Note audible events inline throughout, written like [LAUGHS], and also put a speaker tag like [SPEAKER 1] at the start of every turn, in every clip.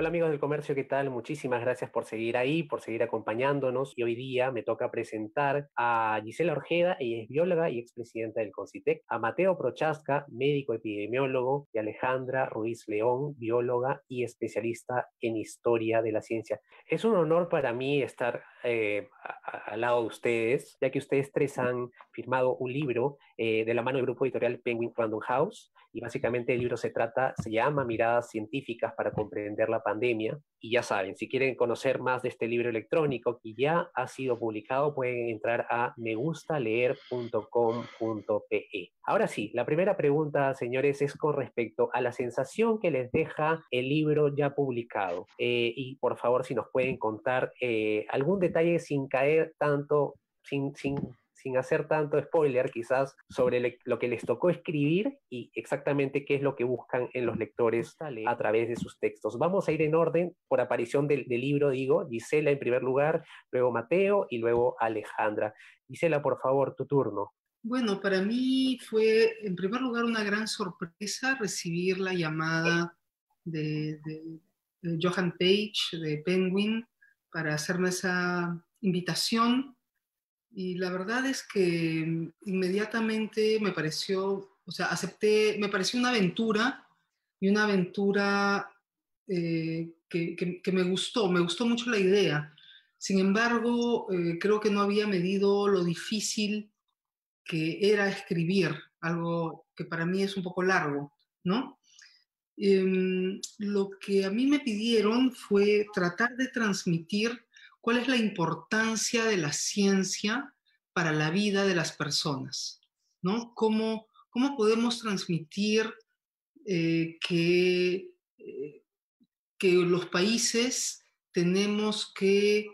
[SPEAKER 1] Hola amigos del comercio, ¿qué tal? Muchísimas gracias por seguir ahí, por seguir acompañándonos. Y hoy día me toca presentar a Gisela Orjeda, ella es bióloga y expresidenta del CONCITEC, a Mateo Prochaska, médico epidemiólogo, y Alejandra Ruiz León, bióloga y especialista en historia de la ciencia. Es un honor para mí estar eh, al lado de ustedes, ya que ustedes tres han firmado un libro eh, de la mano del grupo editorial Penguin Random House, y básicamente el libro se trata, se llama Miradas Científicas para comprender la pandemia. Y ya saben, si quieren conocer más de este libro electrónico que ya ha sido publicado, pueden entrar a megustaleer.com.pe. Ahora sí, la primera pregunta, señores, es con respecto a la sensación que les deja el libro ya publicado. Eh, y por favor, si nos pueden contar eh, algún detalle sin caer tanto, sin, sin sin hacer tanto spoiler quizás sobre lo que les tocó escribir y exactamente qué es lo que buscan en los lectores a través de sus textos. Vamos a ir en orden por aparición del, libro, digo, Gisela en primer lugar, luego Mateo y luego Alejandra. Gisela, por favor, tu turno.
[SPEAKER 2] Bueno, para mí fue en primer lugar una gran sorpresa recibir la llamada de, de Johan Page de Penguin para hacerme esa invitación y la verdad es que inmediatamente me pareció, o sea, acepté, me pareció una aventura y una aventura eh, que, que, me gustó, me gustó mucho la idea. Sin embargo, eh, creo que no había medido lo difícil que era escribir, algo que para mí es un poco largo, ¿no? Em, lo que a mí me pidieron fue tratar de transmitir cuál es la importancia de la ciencia para la vida de las personas, ¿no? ¿Cómo, cómo podemos transmitir eh, que, eh, que los países tenemos que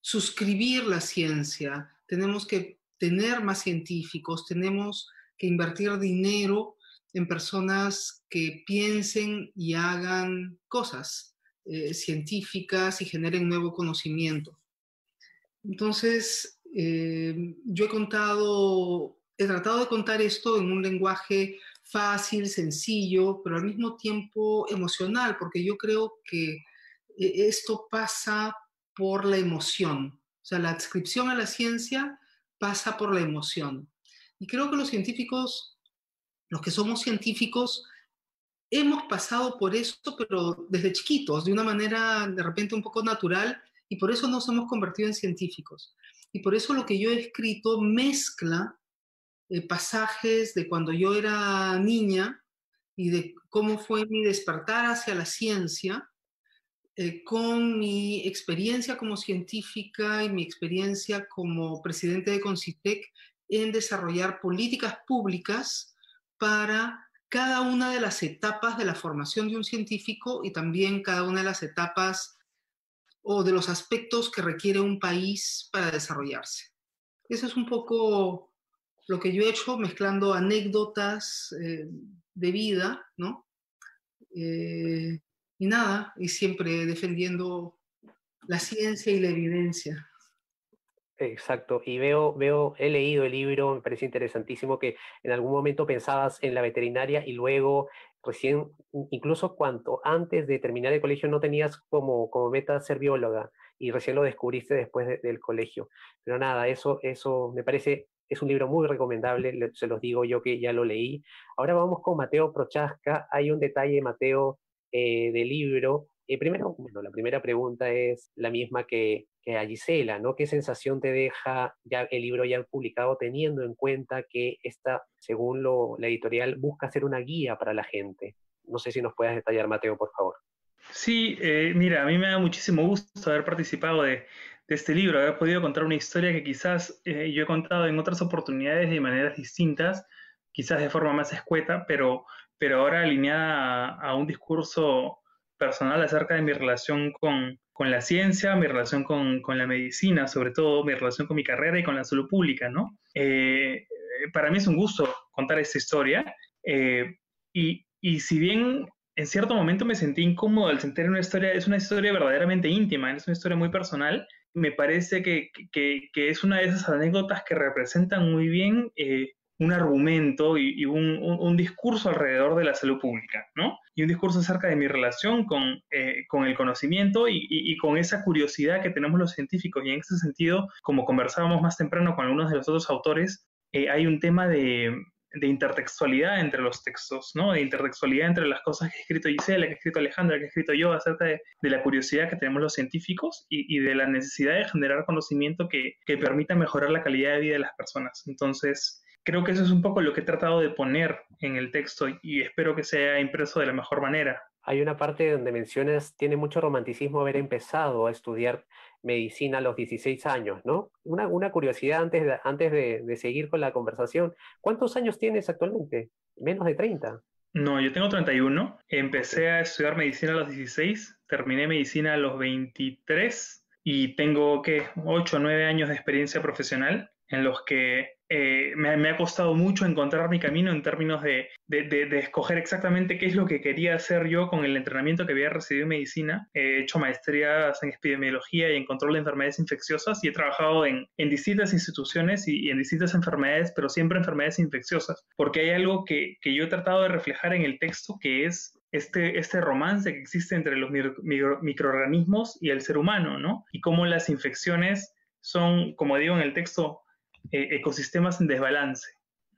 [SPEAKER 2] suscribir la ciencia, tenemos que tener más científicos, tenemos que invertir dinero en personas que piensen y hagan cosas, eh, científicas y generen nuevo conocimiento. Entonces, eh, yo he contado, he tratado de contar esto en un lenguaje fácil, sencillo, pero al mismo tiempo emocional, porque yo creo que eh, esto pasa por la emoción. O sea, la adscripción a la ciencia pasa por la emoción. Y creo que los científicos, los que somos científicos, hemos pasado por esto, pero desde chiquitos, de una manera de repente un poco natural, y por eso nos hemos convertido en científicos. Y por eso lo que yo he escrito mezcla eh, pasajes de cuando yo era niña y de cómo fue mi despertar hacia la ciencia, eh, con mi experiencia como científica y mi experiencia como presidente de Concitec en desarrollar políticas públicas para cada una de las etapas de la formación de un científico y también cada una de las etapas o de los aspectos que requiere un país para desarrollarse. Eso es un poco lo que yo he hecho mezclando anécdotas eh, de vida, ¿no? Eh, y nada, y siempre defendiendo la ciencia y la evidencia.
[SPEAKER 1] Exacto, y veo, veo, he leído el libro, me parece interesantísimo que en algún momento pensabas en la veterinaria y luego recién, incluso cuanto antes de terminar el colegio no tenías como, como meta ser bióloga y recién lo descubriste después del colegio. Pero nada, eso, eso me parece, es un libro muy recomendable, se los digo yo que ya lo leí. Ahora vamos con Mateo Prochaska, hay un detalle, Mateo, eh, del libro. Eh, primero, bueno, la primera pregunta es la misma que, que a Gisela, ¿no? ¿Qué sensación te deja ya el libro ya publicado teniendo en cuenta que esta, según lo, la editorial, busca ser una guía para la gente? No sé si nos puedes detallar, Mateo, por favor.
[SPEAKER 3] Sí, eh, mira, a mí me da muchísimo gusto haber participado de, este libro, haber podido contar una historia que quizás eh, yo he contado en otras oportunidades de maneras distintas, quizás de forma más escueta, pero, pero ahora alineada a un discurso personal acerca de mi relación con, con la ciencia, mi relación con, con, la medicina, sobre todo mi relación con mi carrera y con la salud pública, ¿no? Eh, para mí es un gusto contar esta historia. y, y si bien en cierto momento me sentí incómodo al sentir una historia, es una historia verdaderamente íntima, es una historia muy personal. Me parece que, que, que es una de esas anécdotas que representan muy bien eh, un argumento y, un, un, discurso alrededor de la salud pública, ¿no? Y un discurso acerca de mi relación con, eh, con el conocimiento y, y, con esa curiosidad que tenemos los científicos. Y en ese sentido, como conversábamos más temprano con algunos de los otros autores, eh, hay un tema de, de intertextualidad entre los textos, ¿no? De intertextualidad entre las cosas que ha escrito Gisela, que ha escrito Alejandra, que ha escrito yo, acerca de, la curiosidad que tenemos los científicos y, de la necesidad de generar conocimiento que, que, permita mejorar la calidad de vida de las personas. Entonces, creo que eso es un poco lo que he tratado de poner en el texto y espero que sea impreso de la mejor manera.
[SPEAKER 1] Hay una parte donde mencionas, tiene mucho romanticismo haber empezado a estudiar medicina a los 16 años, ¿no? Una, una curiosidad antes, de, antes de, seguir con la conversación. ¿Cuántos años tienes actualmente? Menos de 30.
[SPEAKER 3] No, yo tengo 31. Empecé a estudiar medicina a los 16, terminé medicina a los 23 y tengo, ¿qué? 8 o 9 años de experiencia profesional en los que eh, me, ha costado mucho encontrar mi camino en términos de, de, escoger exactamente qué es lo que quería hacer yo con el entrenamiento que había recibido en medicina. He hecho maestrías en epidemiología y en control de enfermedades infecciosas y he trabajado en, en distintas instituciones y, en distintas enfermedades, pero siempre enfermedades infecciosas, porque hay algo que, que yo he tratado de reflejar en el texto que es este, este romance que existe entre los microorganismos y el ser humano, ¿no? Y cómo las infecciones son, como digo en el texto, eh, ecosistemas en desbalance,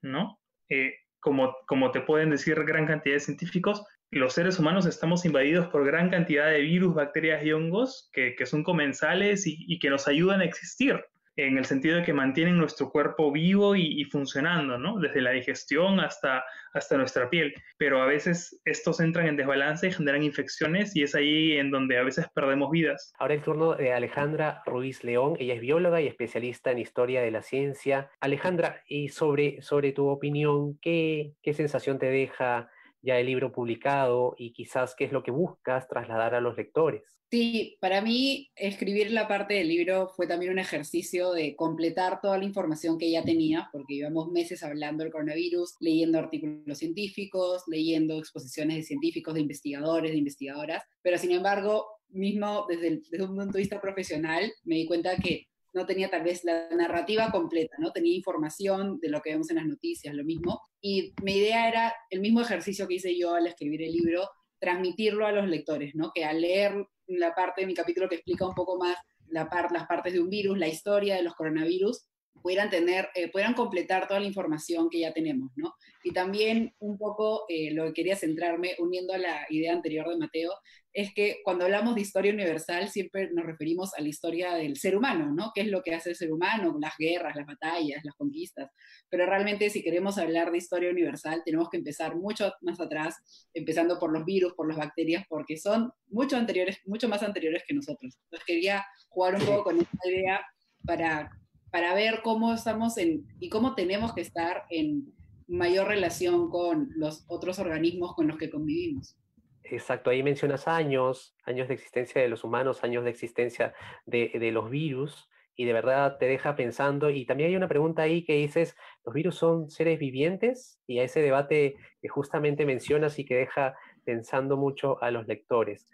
[SPEAKER 3] ¿no? Eh, como, como te pueden decir gran cantidad de científicos, los seres humanos estamos invadidos por gran cantidad de virus, bacterias y hongos que, que son comensales y, y, que nos ayudan a existir en el sentido de que mantienen nuestro cuerpo vivo y, funcionando, ¿no? Desde la digestión hasta, hasta nuestra piel. Pero a veces estos entran en desbalance y generan infecciones y es ahí en donde a veces perdemos vidas.
[SPEAKER 1] Ahora el turno de Alejandra Ruiz León. Ella es bióloga y especialista en historia de la ciencia. Alejandra, y sobre, sobre tu opinión, ¿qué, qué sensación te deja ya el libro publicado y quizás qué es lo que buscas trasladar a los lectores?
[SPEAKER 4] Sí, para mí escribir la parte del libro fue también un ejercicio de completar toda la información que ya tenía, porque llevamos meses hablando del coronavirus, leyendo artículos científicos, leyendo exposiciones de científicos, de investigadores, de investigadoras, pero sin embargo, mismo desde, desde un punto de vista profesional, me di cuenta que no tenía tal vez la narrativa completa, ¿no? Tenía información de lo que vemos en las noticias, lo mismo. Y mi idea era el mismo ejercicio que hice yo al escribir el libro, transmitirlo a los lectores, ¿no? Que al leer la parte de mi capítulo que explica un poco más la las partes de un virus, la historia de los coronavirus, puedan tener, eh, puedan completar toda la información que ya tenemos, ¿no? Y también un poco eh, lo que quería centrarme, uniendo a la idea anterior de Mateo, es que cuando hablamos de historia universal siempre nos referimos a la historia del ser humano, ¿no? ¿Qué es lo que hace el ser humano? Las guerras, las batallas, las conquistas. Pero realmente si queremos hablar de historia universal tenemos que empezar mucho más atrás, empezando por los virus, por las bacterias, porque son mucho, anteriores, mucho más anteriores que nosotros. Entonces quería jugar un poco con esta idea para para ver cómo estamos en, y cómo tenemos que estar en mayor relación con los otros organismos con los que convivimos.
[SPEAKER 1] Exacto, ahí mencionas años, años de existencia de los humanos, años de existencia de, los virus, y de verdad te deja pensando. Y también hay una pregunta ahí que dices, ¿los virus son seres vivientes? Y a ese debate que justamente mencionas y que deja pensando mucho a los lectores.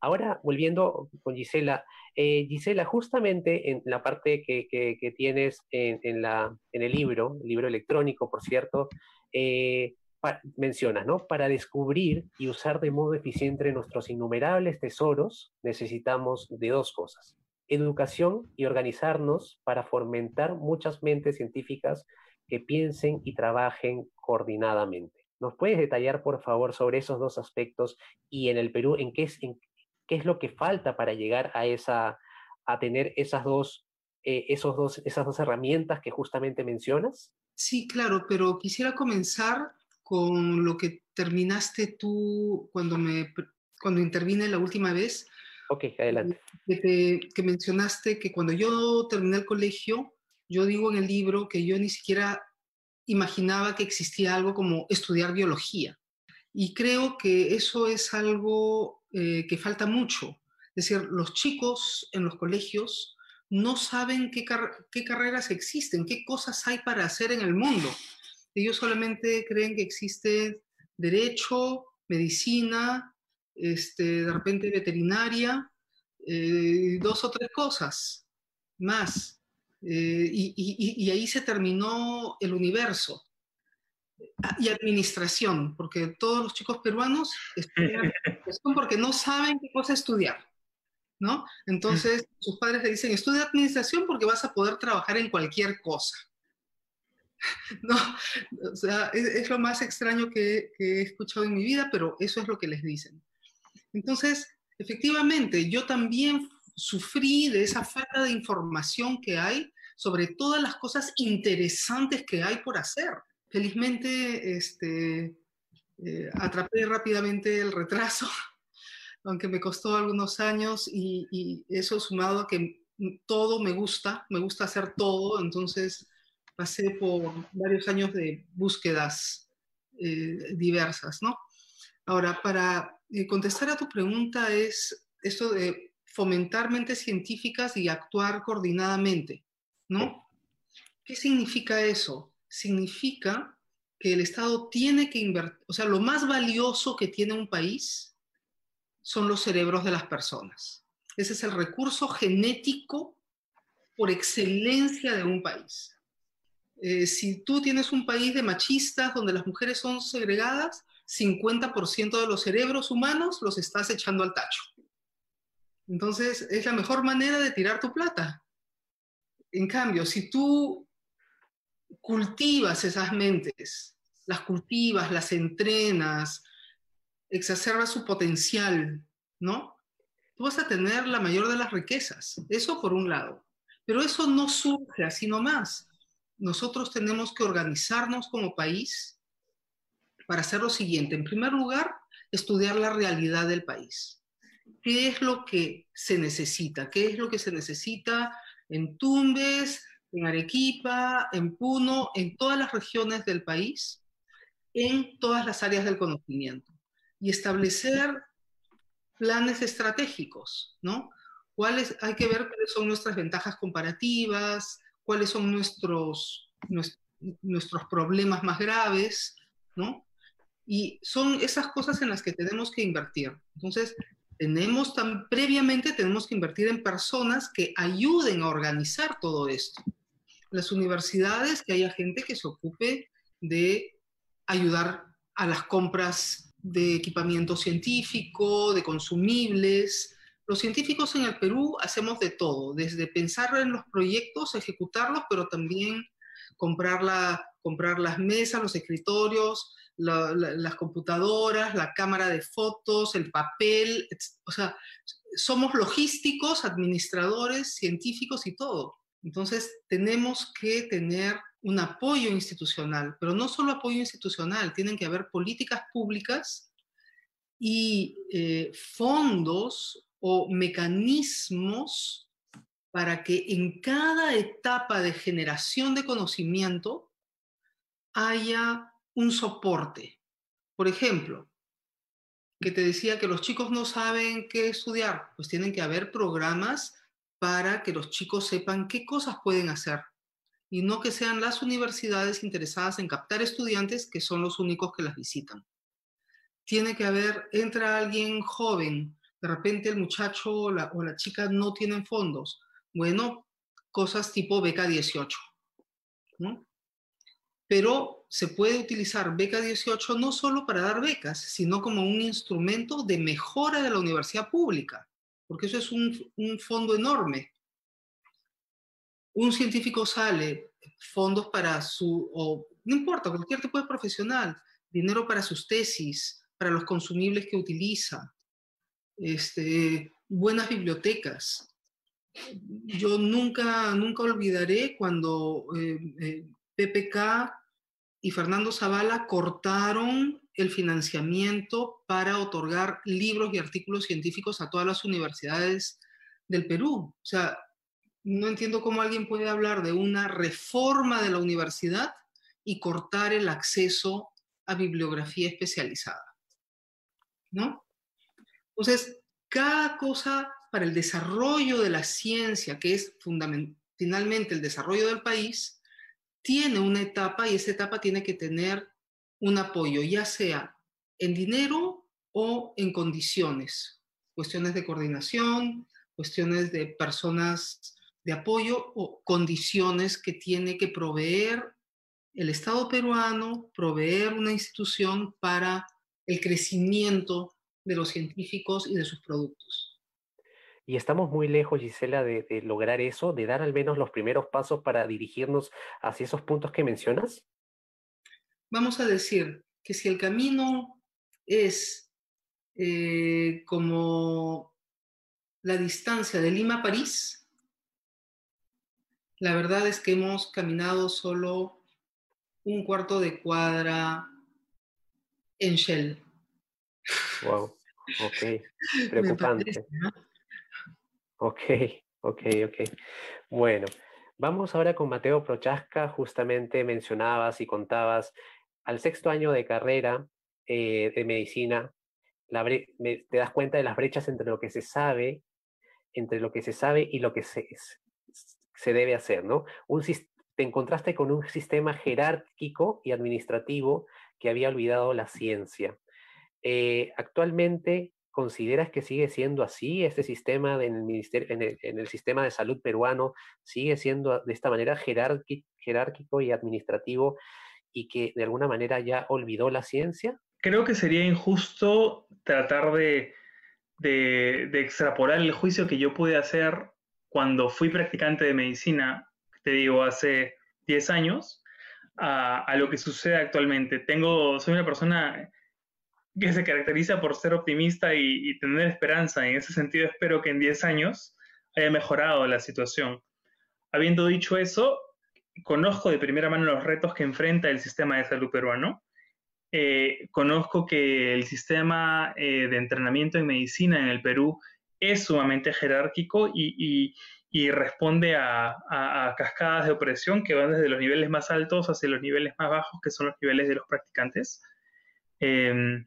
[SPEAKER 1] Ahora, volviendo con Gisela, eh, Gisela, justamente en la parte que, tienes en, en, el libro, el libro electrónico, por cierto, eh, mencionas, ¿no? Para descubrir y usar de modo eficiente nuestros innumerables tesoros, necesitamos de dos cosas. Educación y organizarnos para fomentar muchas mentes científicas que piensen y trabajen coordinadamente. ¿Nos puedes detallar, por favor, sobre esos dos aspectos y en el Perú, en qué, en, qué es lo que falta para llegar a, esa, a tener esas dos, eh, esos dos, esas dos herramientas que justamente mencionas?
[SPEAKER 2] Sí, claro, pero quisiera comenzar con lo que terminaste tú cuando, me, cuando intervine la última vez.
[SPEAKER 1] Ok, adelante.
[SPEAKER 2] Que, que mencionaste que cuando yo terminé el colegio, yo digo en el libro que yo ni siquiera imaginaba que existía algo como estudiar biología. Y creo que eso es algo eh, que falta mucho. Es decir, los chicos en los colegios no saben qué, qué carreras existen, qué cosas hay para hacer en el mundo. Ellos solamente creen que existe derecho, medicina, este, de repente veterinaria, eh, dos o tres cosas más. Eh, y, ahí se terminó el universo. Ah, y administración, porque todos los chicos peruanos estudian [LAUGHS] porque no saben qué cosa estudiar. ¿no? Entonces, sus padres le dicen, estudia administración porque vas a poder trabajar en cualquier cosa. [LAUGHS] No, o sea, es, lo más extraño que, he escuchado en mi vida, pero eso es lo que les dicen. Entonces, efectivamente, yo también sufrí de esa falta de información que hay sobre todas las cosas interesantes que hay por hacer. Felizmente, este, eh, atrapé rápidamente el retraso [LAUGHS] aunque me costó algunos años y, eso sumado a que todo me gusta, me gusta hacer todo, entonces pasé por varios años de búsquedas eh, diversas, ¿no? Ahora, para eh, contestar a tu pregunta es esto de fomentar mentes científicas y actuar coordinadamente, ¿no? ¿Qué significa eso? Significa que el Estado tiene que invertir, o sea, lo más valioso que tiene un país son los cerebros de las personas. Ese es el recurso genético por excelencia de un país. Eh, si tú tienes un país de machistas donde las mujeres son segregadas, 50% de los cerebros humanos los estás echando al tacho. Entonces, es la mejor manera de tirar tu plata. En cambio, si tú cultivas esas mentes, las cultivas, las entrenas, exacerba su potencial, ¿no? Tú vas a tener la mayor de las riquezas. Eso por un lado. Pero eso no surge así nomás. Nosotros tenemos que organizarnos como país para hacer lo siguiente. En primer lugar, estudiar la realidad del país. ¿Qué es lo que se necesita? ¿Qué es lo que se necesita en Tumbes, en Arequipa, en Puno, en todas las regiones del país, en todas las áreas del conocimiento? y establecer planes estratégicos, ¿no? ¿Cuáles, hay que ver cuáles son nuestras ventajas comparativas, cuáles son nuestros, nuestros problemas más graves, ¿no? Y son esas cosas en las que tenemos que invertir. Entonces, tenemos tan, previamente tenemos que invertir en personas que ayuden a organizar todo esto. Las universidades, que haya gente que se ocupe de ayudar a las compras de equipamiento científico, de consumibles. Los científicos en el Perú hacemos de todo, desde pensar en los proyectos, ejecutarlos, pero también comprar, las mesas, los escritorios, las computadoras, la cámara de fotos, el papel, o sea, somos logísticos, administradores, científicos y todo. Entonces, tenemos que tener un apoyo institucional, pero no solo apoyo institucional, tienen que haber políticas públicas y eh, fondos o mecanismos para que en cada etapa de generación de conocimiento haya un soporte. Por ejemplo, que te decía que los chicos no saben qué estudiar, pues tienen que haber programas para que los chicos sepan qué cosas pueden hacer y no que sean las universidades interesadas en captar estudiantes que son los únicos que las visitan. Tiene que haber, entra alguien joven, de repente el muchacho o la, chica no tienen fondos. Bueno, cosas tipo beca 18. Pero se puede utilizar beca 18 no solo para dar becas, sino como un instrumento de mejora de la universidad pública, porque eso es un, un fondo enorme un científico sale, fondos para su, o no importa, cualquier tipo de profesional, dinero para sus tesis, para los consumibles que utiliza, este, buenas bibliotecas. Yo nunca, nunca olvidaré cuando eh, eh, PPK y Fernando Zavala cortaron el financiamiento para otorgar libros y artículos científicos a todas las universidades del Perú. O sea, no entiendo cómo alguien puede hablar de una reforma de la universidad y cortar el acceso a bibliografía especializada. ¿No? Entonces, cada cosa para el desarrollo de la ciencia, que es finalmente el desarrollo del país, tiene una etapa y esa etapa tiene que tener un apoyo, ya sea en dinero o en condiciones, cuestiones de coordinación, cuestiones de personas de apoyo o condiciones que tiene que proveer el Estado peruano, proveer una institución para el crecimiento de los científicos y de sus productos.
[SPEAKER 1] Y estamos muy lejos, Gisela, de, lograr eso, de dar al menos los primeros pasos para dirigirnos hacia esos puntos que mencionas.
[SPEAKER 2] Vamos a decir que si el camino es eh, como la distancia de Lima a París, la verdad es que hemos caminado solo un cuarto de cuadra en Shell.
[SPEAKER 1] Wow, ok, [LAUGHS] preocupante. Ok, ok, ok. Bueno, vamos ahora con Mateo Prochaska. Justamente mencionabas y contabas al sexto año de carrera eh, de medicina, te das cuenta de las brechas entre lo que se sabe, entre lo que se sabe y lo que se, se debe hacer, ¿no? Un, te encontraste con un sistema jerárquico y administrativo que había olvidado la ciencia. Eh, actualmente, ¿consideras que sigue siendo así? ¿Este sistema en, el sistema de salud peruano sigue siendo de esta manera jerárquico y administrativo y que de alguna manera ya olvidó la ciencia?
[SPEAKER 3] Creo que sería injusto tratar de, de, de extrapolar el juicio que yo pude hacer cuando fui practicante de medicina, te digo, hace 10 años, a, a, lo que sucede actualmente. Tengo, soy una persona que se caracteriza por ser optimista y, tener esperanza. En ese sentido, espero que en 10 años haya mejorado la situación. Habiendo dicho eso, conozco de primera mano los retos que enfrenta el sistema de salud peruano. Eh, conozco que el sistema eh, de entrenamiento en medicina en el Perú es sumamente jerárquico y, responde a, cascadas de opresión que van desde los niveles más altos hacia los niveles más bajos, que son los niveles de los practicantes. Em,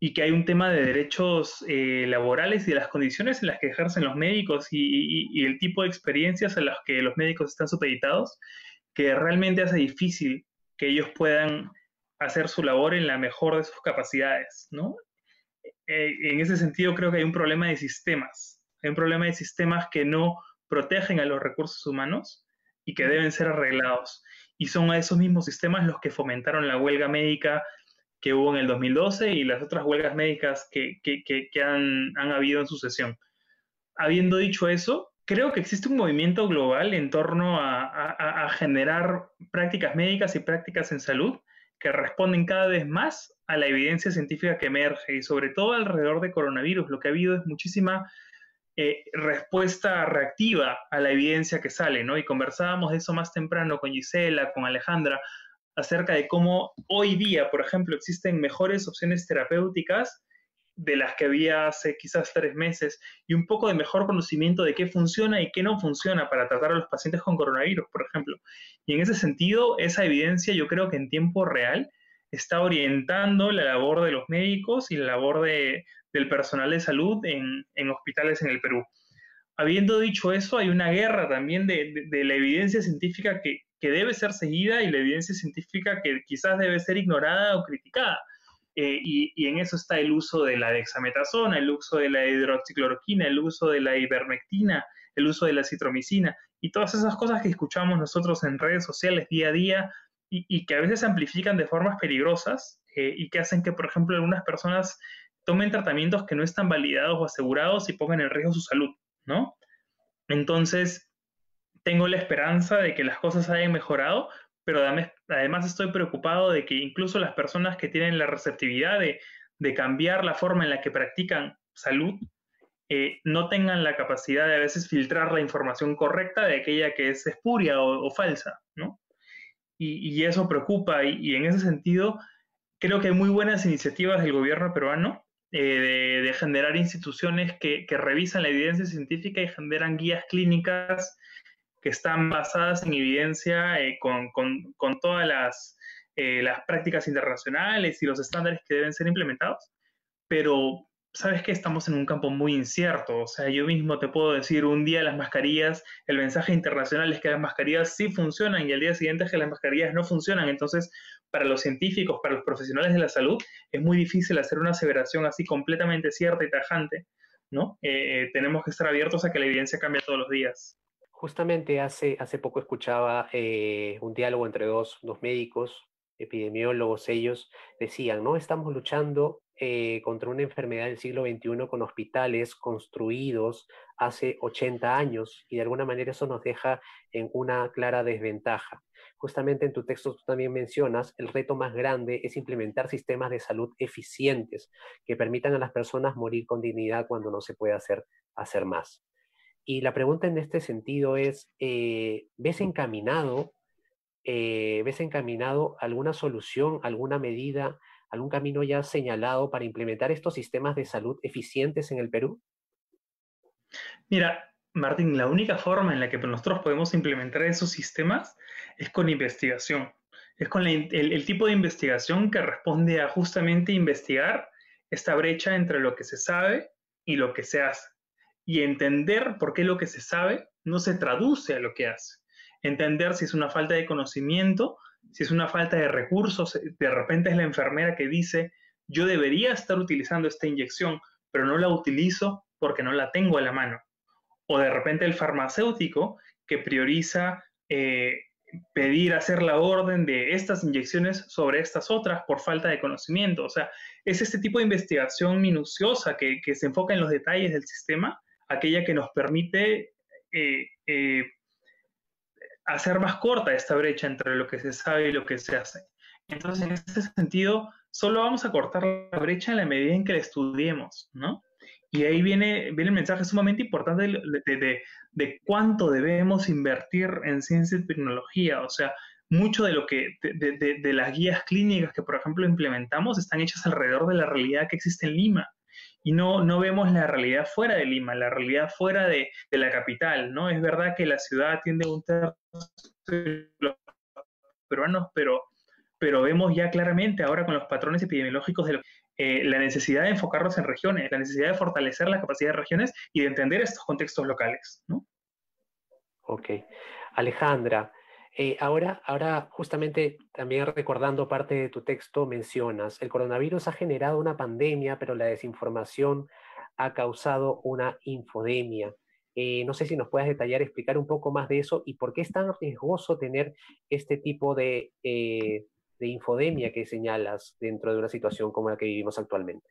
[SPEAKER 3] y que hay un tema de derechos eh, laborales y de las condiciones en las que ejercen los médicos y, el tipo de experiencias en las que los médicos están supeditados, que realmente hace difícil que ellos puedan hacer su labor en la mejor de sus capacidades, ¿no? Eh, en ese sentido creo que hay un problema de sistemas, hay un problema de sistemas que no protegen a los recursos humanos y que deben ser arreglados. Y son a esos mismos sistemas los que fomentaron la huelga médica que hubo en el 2012 y las otras huelgas médicas que, han, habido en sucesión. Habiendo dicho eso, creo que existe un movimiento global en torno a, generar prácticas médicas y prácticas en salud que responden cada vez más a la evidencia científica que emerge y sobre todo alrededor de coronavirus. Lo que ha habido es muchísima eh, respuesta reactiva a la evidencia que sale, ¿no? Y conversábamos de eso más temprano con Gisela, con Alejandra, acerca de cómo hoy día, por ejemplo, existen mejores opciones terapéuticas de las que había hace quizás tres meses y un poco de mejor conocimiento de qué funciona y qué no funciona para tratar a los pacientes con coronavirus, por ejemplo. Y en ese sentido, esa evidencia yo creo que en tiempo real está orientando la labor de los médicos y la labor de, del personal de salud en, en, hospitales en el Perú. Habiendo dicho eso, hay una guerra también de, de la evidencia científica que, que debe ser seguida y la evidencia científica que quizás debe ser ignorada o criticada. Eh, y, en eso está el uso de la dexametasona, el uso de la hidroxicloroquina, el uso de la ivermectina, el uso de la citromicina y todas esas cosas que escuchamos nosotros en redes sociales día a día y, que a veces se amplifican de formas peligrosas eh, y que hacen que, por ejemplo, algunas personas tomen tratamientos que no están validados o asegurados y pongan en riesgo su salud, ¿no? Entonces, tengo la esperanza de que las cosas hayan mejorado, pero además estoy preocupado de que incluso las personas que tienen la receptividad de, cambiar la forma en la que practican salud, eh, no tengan la capacidad de a veces filtrar la información correcta de aquella que es espuria o, falsa, ¿no? Y, eso preocupa y, en ese sentido creo que hay muy buenas iniciativas del gobierno peruano eh, de, generar instituciones que, que, revisan la evidencia científica y generan guías clínicas que están basadas en evidencia eh, con, con, todas las, eh, las prácticas internacionales y los estándares que deben ser implementados, pero sabes que estamos en un campo muy incierto. O sea, yo mismo te puedo decir un día las mascarillas, el mensaje internacional es que las mascarillas sí funcionan y el día siguiente es que las mascarillas no funcionan. Entonces, para los científicos, para los profesionales de la salud, es muy difícil hacer una aseveración así completamente cierta y tajante, ¿no? Eh, eh, tenemos que estar abiertos a que la evidencia cambie todos los días.
[SPEAKER 1] Justamente hace, hace poco escuchaba eh, un diálogo entre dos, dos médicos, epidemiólogos, ellos decían, ¿no? Estamos luchando eh, contra una enfermedad del siglo XXI con hospitales construidos hace 80 años y de alguna manera eso nos deja en una clara desventaja. Justamente en tu texto tú también mencionas, el reto más grande es implementar sistemas de salud eficientes que permitan a las personas morir con dignidad cuando no se puede hacer, hacer más. Y la pregunta en este sentido es, eh, ¿ves encaminado, eh, ves encaminado alguna solución, alguna medida algún camino ya señalado para implementar estos sistemas de salud eficientes en el Perú?
[SPEAKER 3] Mira, Martín, la única forma en la que nosotros podemos implementar esos sistemas es con investigación. Es con el, tipo de investigación que responde a justamente investigar esta brecha entre lo que se sabe y lo que se hace. Y entender por qué lo que se sabe no se traduce a lo que hace. Entender si es una falta de conocimiento si es una falta de recursos, de repente es la enfermera que dice, yo debería estar utilizando esta inyección, pero no la utilizo porque no la tengo a la mano. O de repente el farmacéutico que prioriza eh, pedir hacer la orden de estas inyecciones sobre estas otras por falta de conocimiento. O sea, es este tipo de investigación minuciosa que, se enfoca en los detalles del sistema, aquella que nos permite eh, hacer más corta esta brecha entre lo que se sabe y lo que se hace. Entonces, en ese sentido, solo vamos a cortar la brecha en la medida en que la estudiemos, ¿no? Y ahí viene, viene el mensaje sumamente importante de, de, cuánto debemos invertir en ciencia y tecnología. O sea, mucho de lo que, de, las guías clínicas que, por ejemplo, implementamos están hechas alrededor de la realidad que existe en Lima y no, no vemos la realidad fuera de Lima, la realidad fuera de, de la capital, ¿no? Es verdad que la ciudad atiende un tercio de los peruanos, pero, pero vemos ya claramente ahora con los patrones epidemiológicos de eh, la necesidad de enfocarnos en regiones, la necesidad de fortalecer la capacidad de regiones y de entender estos contextos locales, ¿no?
[SPEAKER 1] Ok. Alejandra, eh, ahora, ahora, justamente también recordando parte de tu texto, mencionas, el coronavirus ha generado una pandemia, pero la desinformación ha causado una infodemia. Eh, no sé si nos puedes detallar, explicar un poco más de eso y por qué es tan riesgoso tener este tipo de, eh, de infodemia que señalas dentro de una situación como la que vivimos actualmente.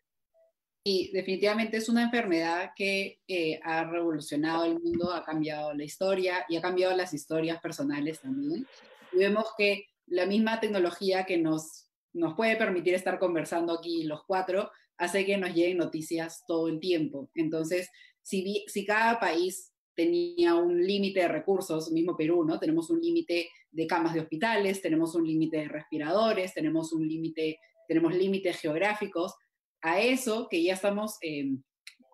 [SPEAKER 4] Y definitivamente es una enfermedad que eh, ha revolucionado el mundo, ha cambiado la historia y ha cambiado las historias personales también. Y vemos que la misma tecnología que nos, nos puede permitir estar conversando aquí los cuatro hace que nos lleguen noticias todo el tiempo. Entonces, si, si cada país tenía un límite de recursos, mismo Perú, ¿no? Tenemos un límite de camas de hospitales, tenemos un límite de respiradores, tenemos un límite, tenemos límites geográficos, a eso que ya estamos eh,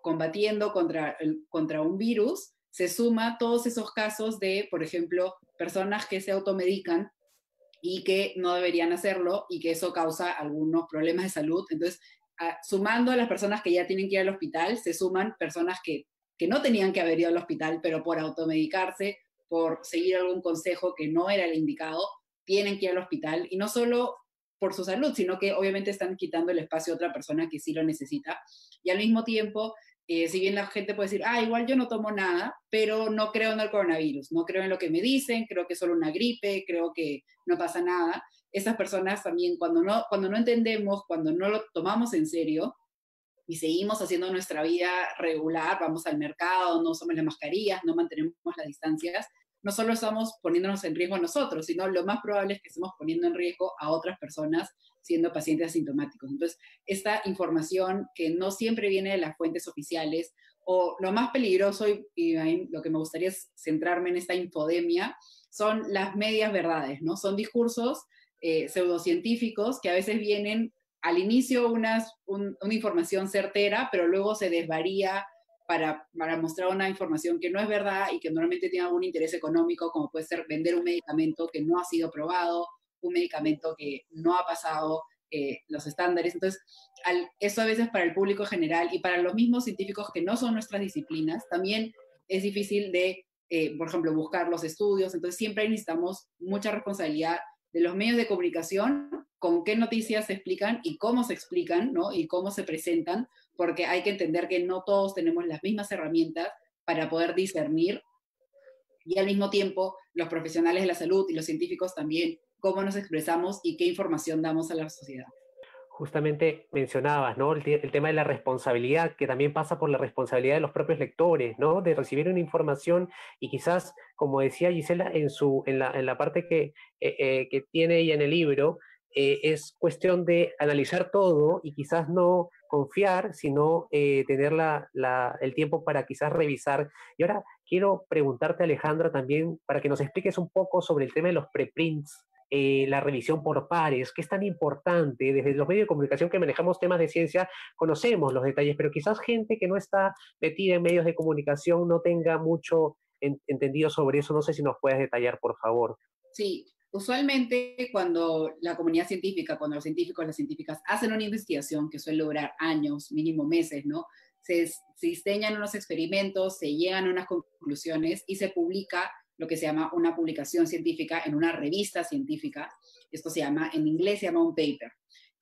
[SPEAKER 4] combatiendo contra, contra un virus, se suma todos esos casos de, por ejemplo, personas que se automedican y que no deberían hacerlo y que eso causa algunos problemas de salud. Entonces, sumando a las personas que ya tienen que ir al hospital, se suman personas que, que no tenían que haber ido al hospital, pero por automedicarse, por seguir algún consejo que no era el indicado, tienen que ir al hospital. Y no solo por su salud, sino que obviamente están quitando el espacio a otra persona que sí lo necesita. Y al mismo tiempo, eh, si bien la gente puede decir, ah, igual yo no tomo nada, pero no creo en el coronavirus, no creo en lo que me dicen, creo que es solo una gripe, creo que no pasa nada. Esas personas también, cuando no, cuando no entendemos, cuando no lo tomamos en serio y seguimos haciendo nuestra vida regular, vamos al mercado, no usamos las mascarillas, no mantenemos las distancias, no solo estamos poniéndonos en riesgo a nosotros, sino lo más probable es que estemos poniendo en riesgo a otras personas siendo pacientes asintomáticos. Entonces, esta información que no siempre viene de las fuentes oficiales, o lo más peligroso, y, lo que me gustaría es centrarme en esta infodemia, son las medias verdades, ¿no? Son discursos eh, pseudocientíficos que a veces vienen al inicio una información certera, pero luego se desvaría para, para, mostrar una información que no es verdad y que normalmente tiene algún interés económico, como puede ser vender un medicamento que no ha sido probado, un medicamento que no ha pasado eh, los estándares. Entonces, eso a veces para el público general y para los mismos científicos que no son nuestras disciplinas, también es difícil de, eh, por ejemplo, buscar los estudios. Entonces, siempre necesitamos mucha responsabilidad de los medios de comunicación, con qué noticias se explican y cómo se explican, ¿no? Y cómo se presentan, porque hay que entender que no todos tenemos las mismas herramientas para poder discernir y al mismo tiempo los profesionales de la salud y los científicos también cómo nos expresamos y qué información damos a la sociedad.
[SPEAKER 1] Justamente mencionabas, ¿no? El, tema de la responsabilidad, que también pasa por la responsabilidad de los propios lectores, ¿no? De recibir una información y quizás, como decía Gisela en, su, en, la, en la parte que, eh, eh, que tiene ella en el libro, eh, es cuestión de analizar todo y quizás no confiar, sino tener la, la, el tiempo para quizás revisar. Y ahora quiero preguntarte, Alejandra, también para que nos expliques un poco sobre el tema de los preprints eh, la revisión por pares, que es tan importante. Desde los medios de comunicación que manejamos temas de ciencia, conocemos los detalles, pero quizás gente que no está metida en medios de comunicación no tenga mucho entendido sobre eso. No sé si nos puedes detallar, por favor.
[SPEAKER 4] Sí, usualmente cuando la comunidad científica, cuando los científicos, las científicas hacen una investigación que suele durar años, mínimo meses, ¿no? Se, se diseñan unos experimentos, se llegan a unas conclusiones y se publica lo que se llama una publicación científica en una revista científica. Esto se llama, en inglés se llama un paper.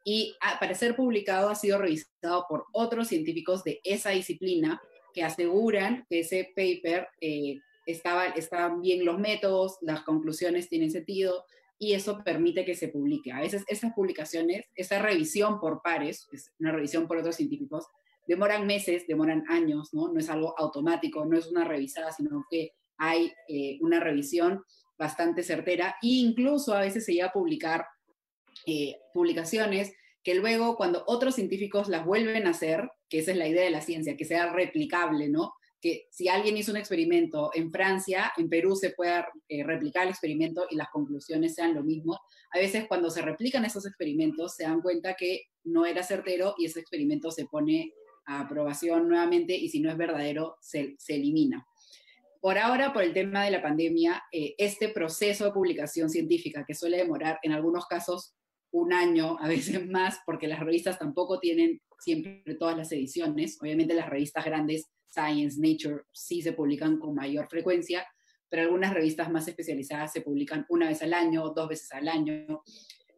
[SPEAKER 4] Y para ser publicado ha sido revisado por otros científicos de esa disciplina que aseguran que ese paper eh, estaba, estaban bien los métodos, las conclusiones tienen sentido y eso permite que se publique. A veces esas publicaciones, esa revisión por pares, es una revisión por otros científicos, demoran meses, demoran años, ¿no? No es algo automático, no es una revisada, sino que hay eh, una revisión bastante certera e incluso a veces se llega a publicar eh, publicaciones que luego cuando otros científicos las vuelven a hacer, que esa es la idea de la ciencia, que sea replicable, ¿no? Que si alguien hizo un experimento en Francia, en Perú se pueda eh, replicar el experimento y las conclusiones sean lo mismo. A veces cuando se replican esos experimentos se dan cuenta que no era certero y ese experimento se pone a aprobación nuevamente y si no es verdadero se, se elimina. Por ahora, por el tema de la pandemia, eh, este proceso de publicación científica, que suele demorar en algunos casos un año, a veces más, porque las revistas tampoco tienen siempre todas las ediciones. Obviamente las revistas grandes, Science, Nature, sí se publican con mayor frecuencia, pero algunas revistas más especializadas se publican una vez al año, dos veces al año.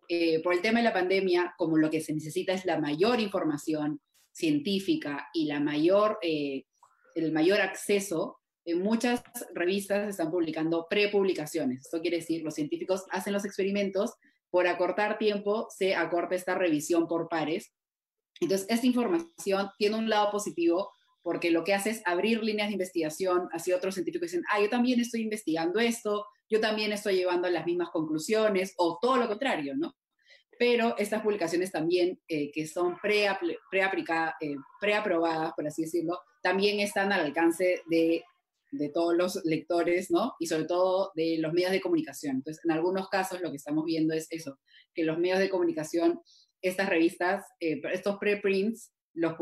[SPEAKER 4] Eh, por el tema de la pandemia, como lo que se necesita es la mayor información científica y la mayor, eh, el mayor acceso, en muchas revistas están publicando prepublicaciones. Esto quiere decir, los científicos hacen los experimentos, por acortar tiempo se acorta esta revisión por pares. Entonces, esta información tiene un lado positivo porque lo que hace es abrir líneas de investigación, así otros científicos dicen, ah, yo también estoy investigando esto, yo también estoy llevando las mismas conclusiones, o todo lo contrario, ¿no? Pero estas publicaciones también, eh, que son eh, preaprobadas, por así decirlo, también están al alcance de de todos los lectores, ¿no? Y sobre todo de los medios de comunicación. Entonces, en algunos casos lo que estamos viendo es eso, que los medios de comunicación, estas revistas, eh, estos preprints, los,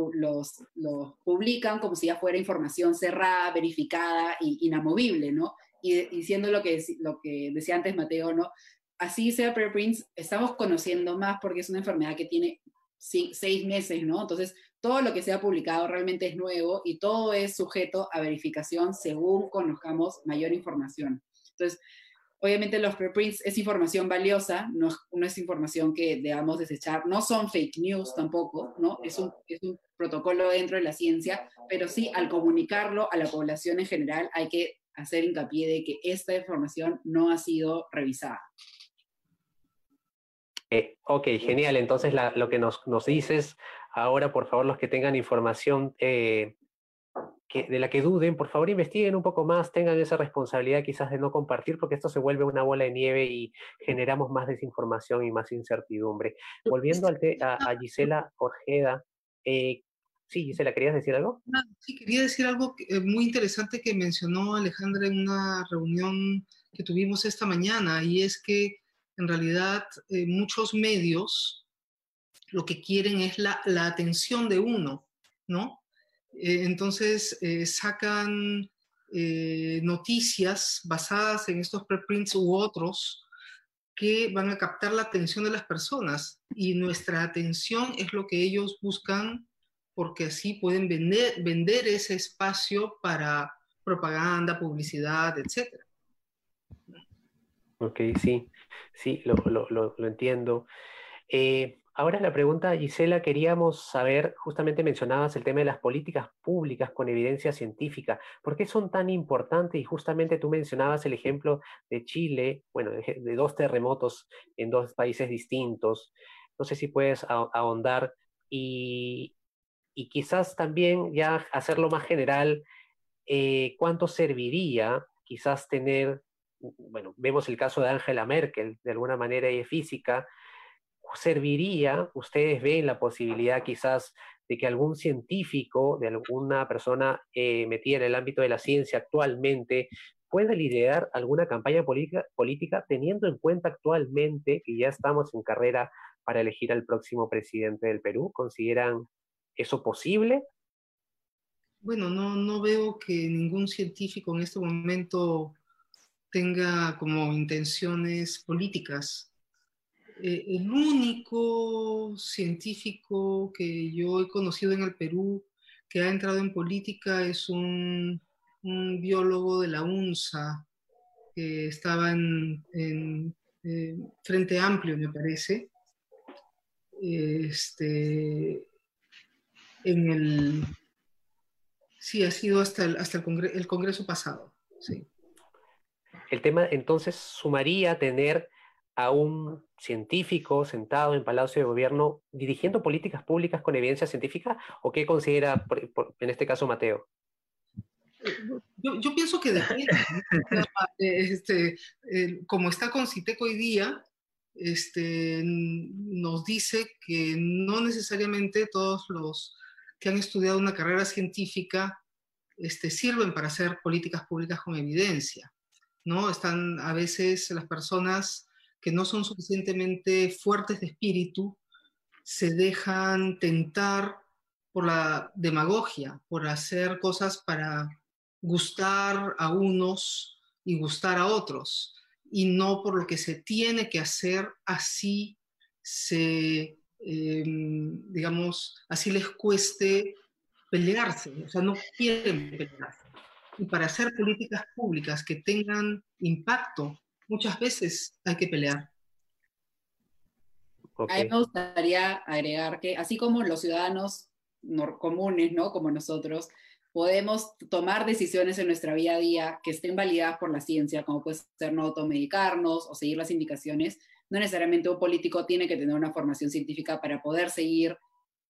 [SPEAKER 4] los, publican como si ya fuera información cerrada, verificada e inamovible, ¿no? Y diciendo lo que, lo que decía antes Mateo, ¿no? Así sea preprints, estamos conociendo más porque es una enfermedad que tiene seis meses, ¿no? Entonces, todo lo que se ha publicado realmente es nuevo y todo es sujeto a verificación según conozcamos mayor información. Entonces, obviamente los preprints es información valiosa, no, no es información que debamos desechar, no son fake news tampoco, ¿no? Es un, es un protocolo dentro de la ciencia, pero sí al comunicarlo a la población en general hay que hacer hincapié de que esta información no ha sido revisada.
[SPEAKER 1] Eh, ok, genial. Entonces lo que nos, nos dices Ahora, por favor, los que tengan información eh, de la que duden, por favor investiguen un poco más, tengan esa responsabilidad quizás de no compartir, porque esto se vuelve una bola de nieve y generamos más desinformación y más incertidumbre. Volviendo al a, Gisela Orjeda, eh, sí, Gisela, ¿querías decir algo?
[SPEAKER 2] Sí, quería decir algo eh, muy interesante que mencionó Alejandra en una reunión que tuvimos esta mañana, y es que en realidad muchos medios, lo que quieren es la, atención de uno, ¿no? Eh, entonces eh, sacan eh, noticias basadas en estos preprints u otros que van a captar la atención de las personas y nuestra atención es lo que ellos buscan porque así pueden vender, vender ese espacio para propaganda, publicidad, etc.
[SPEAKER 1] Ok, sí, sí, lo, lo, lo, entiendo. Ahora la pregunta, Gisela, queríamos saber, justamente mencionabas el tema de las políticas públicas con evidencia científica. ¿Por qué son tan importantes? Y justamente tú mencionabas el ejemplo de Chile, bueno, de, dos terremotos en dos países distintos. No sé si puedes ahondar y, quizás también ya hacerlo más general, eh, ¿cuánto serviría quizás tener, bueno, vemos el caso de Angela Merkel, de alguna manera y física, serviría, ustedes ven la posibilidad quizás de que algún científico, de alguna persona eh, metida en el ámbito de la ciencia actualmente, pueda liderar alguna campaña política, política teniendo en cuenta actualmente que ya estamos en carrera para elegir al próximo presidente del Perú? ¿Consideran eso posible?
[SPEAKER 2] Bueno, no, no veo que ningún científico en este momento tenga como intenciones políticas eh, el único científico que yo he conocido en el Perú que ha entrado en política es un, biólogo de la UNSA que estaba en, Frente Amplio, me parece. Este, en el, sí, ha sido hasta el, hasta el, el Congreso pasado. Sí.
[SPEAKER 1] El tema entonces sumaría tener a un científico sentado en Palacio de Gobierno dirigiendo políticas públicas con evidencia científica o qué considera en este caso Mateo?
[SPEAKER 2] Yo, pienso que depende. [LAUGHS] este, como está con CITEC hoy día, este, nos dice que no necesariamente todos los que han estudiado una carrera científica este, sirven para hacer políticas públicas con evidencia. ¿no? Están a veces las personas que no son suficientemente fuertes de espíritu, se dejan tentar por la demagogia, por hacer cosas para gustar a unos y gustar a otros, y no por lo que se tiene que hacer, así se, em, digamos, así les cueste pelearse, o sea, no quieren pelearse. Y para hacer políticas públicas que tengan impacto muchas veces hay que pelear.
[SPEAKER 4] A mí me gustaría agregar que así como los ciudadanos comunes, ¿no? Como nosotros, podemos tomar decisiones en nuestra vida a día que estén validadas por la ciencia, como puede ser no automedicarnos o seguir las indicaciones, no necesariamente un político tiene que tener una formación científica para poder seguir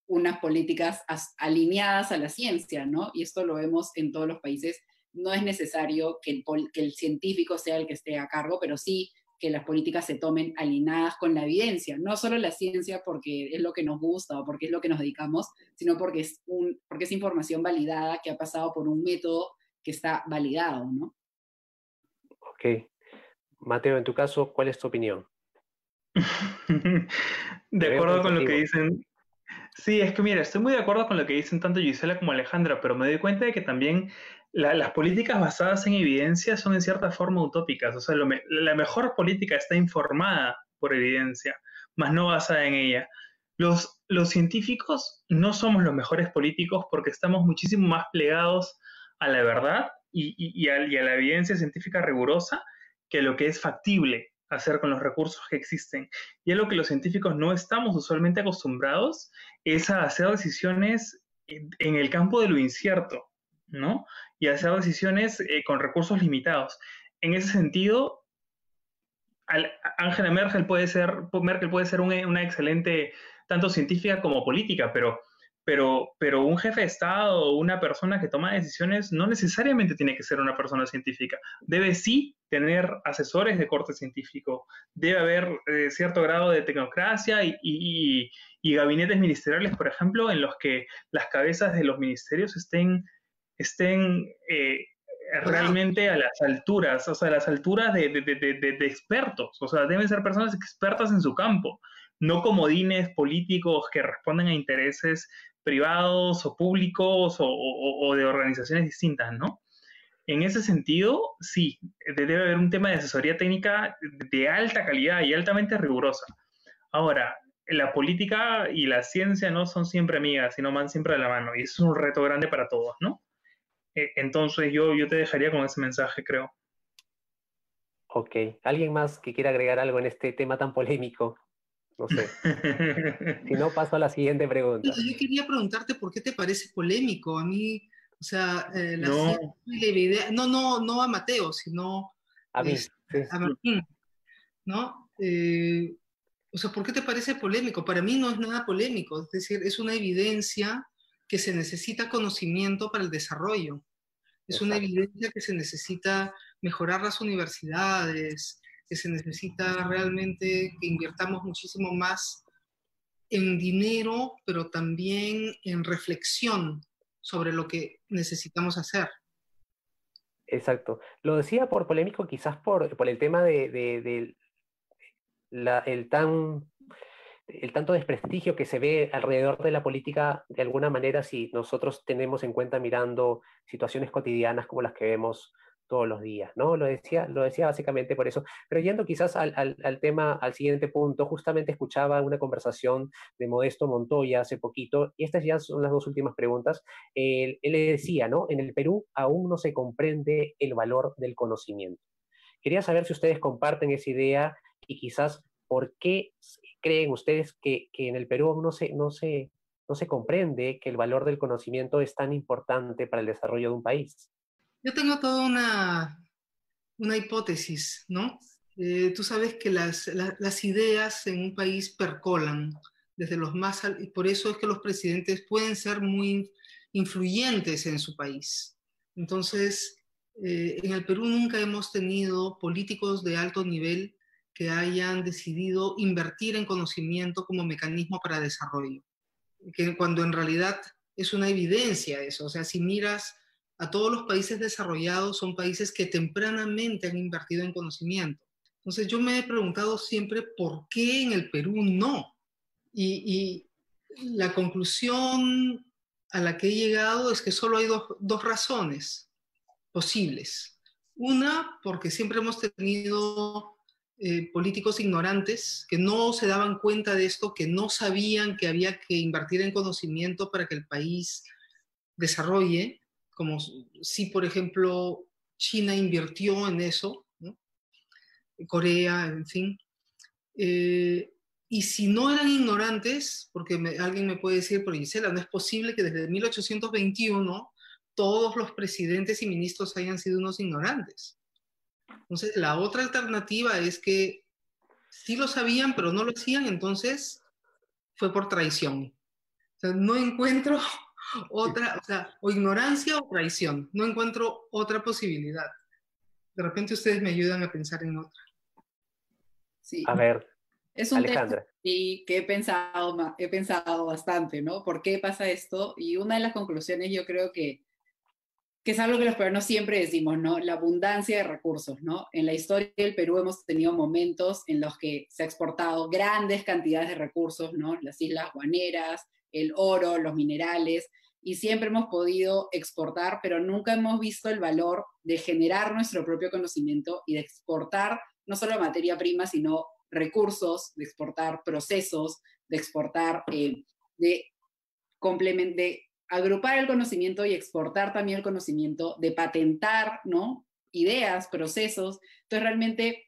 [SPEAKER 4] unas políticas alineadas a la ciencia, ¿no? Y esto lo vemos en todos los países no es necesario que el, que el científico sea el que esté a cargo, pero sí que las políticas se tomen alineadas con la evidencia, no solo la ciencia porque es lo que nos gusta o porque es lo que nos dedicamos, sino porque es, un, porque es información validada que ha pasado por un método que está validado, ¿no?
[SPEAKER 1] Ok. Mateo, en tu caso, ¿cuál es tu opinión? [LAUGHS]
[SPEAKER 3] de acuerdo con lo que dicen. Sí, es que mira, estoy muy de acuerdo con lo que dicen tanto Gisela como Alejandra, pero me doy cuenta de que también las políticas basadas en evidencia son en cierta forma utópicas. O sea, la mejor política está informada por evidencia, más no basada en ella. Los, los científicos no somos los mejores políticos porque estamos muchísimo más plegados a la verdad y, y, a, y a la evidencia científica rigurosa que lo que es factible hacer con los recursos que existen. Y a lo que los científicos no estamos usualmente acostumbrados es a hacer decisiones en el campo de lo incierto, ¿no? Y hacer decisiones eh, con recursos limitados. En ese sentido, Angela Merkel puede ser, Merkel puede ser una excelente, tanto científica como política, pero, pero, pero un jefe de Estado o una persona que toma decisiones no necesariamente tiene que ser una persona científica. Debe sí tener asesores de corte científico, debe haber eh, cierto grado de tecnocracia y, y, y gabinetes ministeriales, por ejemplo, en los que las cabezas de los ministerios estén estén eh, realmente a las alturas, o sea, a las alturas de, expertos, o sea, deben ser personas expertas en su campo, no comodines políticos que responden a intereses privados o públicos o, de organizaciones distintas, ¿no? en ese sentido, sí, debe haber un tema de asesoría técnica de alta calidad y altamente rigurosa. Ahora, la política y la ciencia no son siempre amigas, sino van siempre de la mano, y eso es un reto grande para todos, ¿no? Eh, entonces yo, yo te dejaría con ese mensaje, creo.
[SPEAKER 1] Ok. ¿Alguien más que quiera agregar algo en este tema tan polémico? No sé. [LAUGHS] si no, paso a la siguiente pregunta.
[SPEAKER 2] Yo quería preguntarte por qué te parece polémico. A mí, o sea, eh, la
[SPEAKER 3] No.
[SPEAKER 2] no, no, no a Mateo, sino
[SPEAKER 1] A mí.
[SPEAKER 2] es-
[SPEAKER 1] sí.
[SPEAKER 2] a Martín, ¿no? Eh, o sea, ¿por qué te parece polémico? Para mí no es nada polémico, es decir, es una evidencia que se necesita conocimiento para el desarrollo. Es una evidencia que se necesita mejorar las universidades, que se necesita realmente que invirtamos muchísimo más en dinero, pero también en reflexión sobre lo que necesitamos hacer.
[SPEAKER 1] Exacto. Lo decía por polémico, quizás por, por el tema de, de- de la- el, tan, el tanto desprestigio que se ve alrededor de la política, de alguna manera, si nosotros tenemos en cuenta mirando situaciones cotidianas como las que vemos todos los días, ¿no? Lo decía, lo decía básicamente por eso. Pero yendo quizás al, al- tema, al siguiente punto, justamente escuchaba una conversación de Modesto Montoya hace poquito, y estas ya son las dos últimas preguntas. Él, él le decía, ¿no? En el Perú aún no se comprende el valor del conocimiento. Quería saber si ustedes comparten esa idea y quizás por qué creen ustedes que, que en el Perú aún no se, no, se, no se comprende que el valor del conocimiento es tan importante para el desarrollo de un país.
[SPEAKER 2] Yo tengo toda una, una hipótesis, ¿no? Eh, tú sabes que las, la- las ideas en un país percolan desde los más y por eso es que los presidentes pueden ser muy influyentes en su país. Entonces, eh, en el Perú nunca hemos tenido políticos de alto nivel que hayan decidido invertir en conocimiento como mecanismo para desarrollo, que cuando en realidad es una evidencia eso, o sea, si miras a todos los países desarrollados son países que tempranamente han invertido en conocimiento. Entonces yo me he preguntado siempre por qué en el Perú no. Y, la conclusión a la que he llegado es que solo hay dos, dos razones posibles. Una, porque siempre hemos tenido eh, políticos ignorantes que no se daban cuenta de esto, que no sabían que había que invertir en conocimiento para que el país desarrolle, como si, por ejemplo, China invirtió en eso. Corea, en fin. Eh, y si no eran ignorantes, porque alguien me puede decir, pero Gisela, no es posible que desde 1821 todos los presidentes y ministros hayan sido unos ignorantes. Entonces, la otra alternativa es que sí lo sabían, pero no lo hacían, entonces fue por traición. O sea, no encuentro [LAUGHS] otra, o sea, o ignorancia o traición. No encuentro otra posibilidad. De repente ustedes me ayudan a pensar en otra.
[SPEAKER 4] Sí.
[SPEAKER 1] A ver,
[SPEAKER 4] Es un tema
[SPEAKER 1] Alejandra.
[SPEAKER 4] y que he pensado, he pensado bastante, ¿no? ¿Por qué pasa esto? Y una de las conclusiones yo creo que, que es algo que los peruanos siempre decimos, ¿no? La abundancia de recursos, ¿no? En la historia del Perú hemos tenido momentos en los que se ha exportado grandes cantidades de recursos, ¿no? Las islas guaneras, el oro, los minerales, y siempre hemos podido exportar, pero nunca hemos visto el valor de generar nuestro propio conocimiento y de exportar no solo materia prima, sino recursos, de exportar procesos, de exportar, eh, de de agrupar el conocimiento y exportar también el conocimiento, de patentar, ¿no? Ideas, procesos. Entonces, realmente,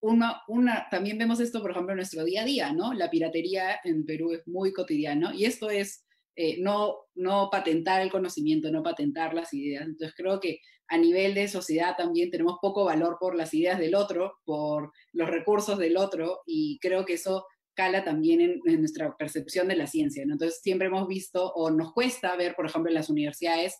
[SPEAKER 4] una, una, también vemos esto, por ejemplo, en nuestro día a día, ¿no? La piratería en Perú es muy cotidiano y esto es eh, no, no patentar el conocimiento, no patentar las ideas. Entonces, creo que a nivel de sociedad también tenemos poco valor por las ideas del otro, por los recursos del otro, y creo que eso cala también en, en nuestra percepción de la ciencia. ¿no? Entonces, siempre hemos visto, o nos cuesta ver, por ejemplo, en las universidades,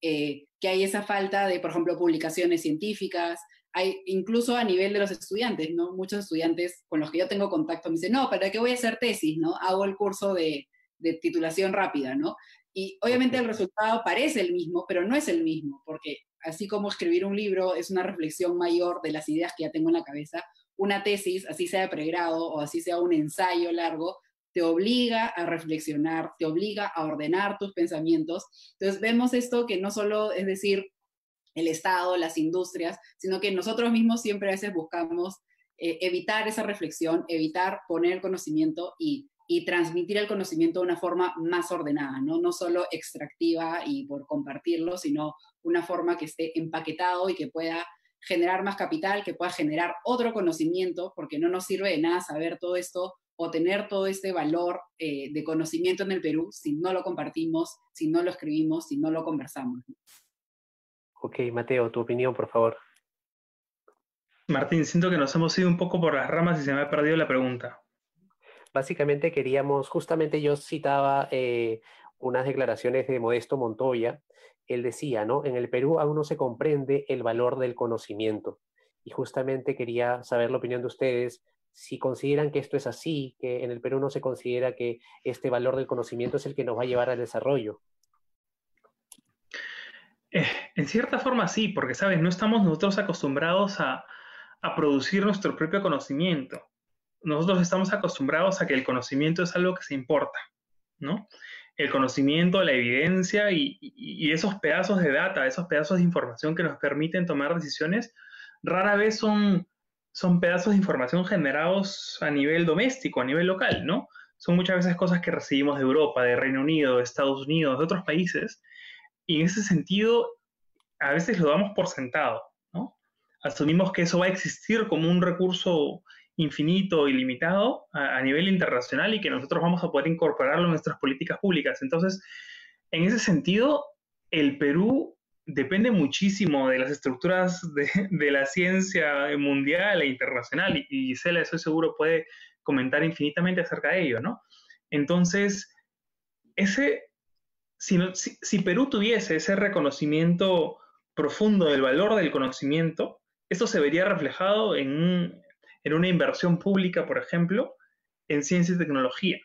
[SPEAKER 4] eh, que hay esa falta de, por ejemplo, publicaciones científicas, hay incluso a nivel de los estudiantes, ¿no? Muchos estudiantes con los que yo tengo contacto me dicen, no, ¿para qué voy a hacer tesis, no? Hago el curso de, de titulación rápida, ¿no? Y obviamente el resultado parece el mismo, pero no es el mismo, porque así como escribir un libro es una reflexión mayor de las ideas que ya tengo en la cabeza, una tesis, así sea de pregrado o así sea un ensayo largo, te obliga a reflexionar, te obliga a ordenar tus pensamientos. Entonces vemos esto que no solo es decir, el Estado, las industrias, sino que nosotros mismos siempre a veces buscamos eh, evitar esa reflexión, evitar poner el conocimiento y, transmitir el conocimiento de una forma más ordenada, ¿no? no solo extractiva y por compartirlo, sino una forma que esté empaquetado y que pueda generar más capital, que pueda generar otro conocimiento, porque no nos sirve de nada saber todo esto o tener todo este valor eh, de conocimiento en el Perú si no lo compartimos, si no lo escribimos, si no lo conversamos.
[SPEAKER 1] Ok, Mateo, tu opinión, por favor.
[SPEAKER 3] Martín, siento que nos hemos ido un poco por las ramas y se me ha perdido la pregunta.
[SPEAKER 1] Básicamente queríamos, justamente yo citaba eh, unas declaraciones de Modesto Montoya. Él decía, ¿no? En el Perú aún no se comprende el valor del conocimiento. Y justamente quería saber la opinión de ustedes, si consideran que esto es así, que en el Perú no se considera que este valor del conocimiento es el que nos va a llevar al desarrollo.
[SPEAKER 3] Eh, en cierta forma sí, porque, ¿sabes? No estamos nosotros acostumbrados a, producir nuestro propio conocimiento. Nosotros estamos acostumbrados a que el conocimiento es algo que se importa, ¿no? El conocimiento, la evidencia y, esos pedazos de data, esos pedazos de información que nos permiten tomar decisiones, rara vez son, son pedazos de información generados a nivel doméstico, a nivel local, ¿no? Son muchas veces cosas que recibimos de Europa, de Reino Unido, de Estados Unidos, de otros países, y en ese sentido, a veces lo damos por sentado, ¿no? Asumimos que eso va a existir como un recurso infinito, ilimitado a, nivel internacional y que nosotros vamos a poder incorporarlo en nuestras políticas públicas. Entonces, en ese sentido, el Perú depende muchísimo de las estructuras de, la ciencia mundial e internacional y, Gisela, eso seguro, puede comentar infinitamente acerca de ello, ¿no? Entonces, ese si, Perú tuviese ese reconocimiento profundo del valor del conocimiento, esto se vería reflejado en, una inversión pública, por ejemplo, en ciencia y tecnología,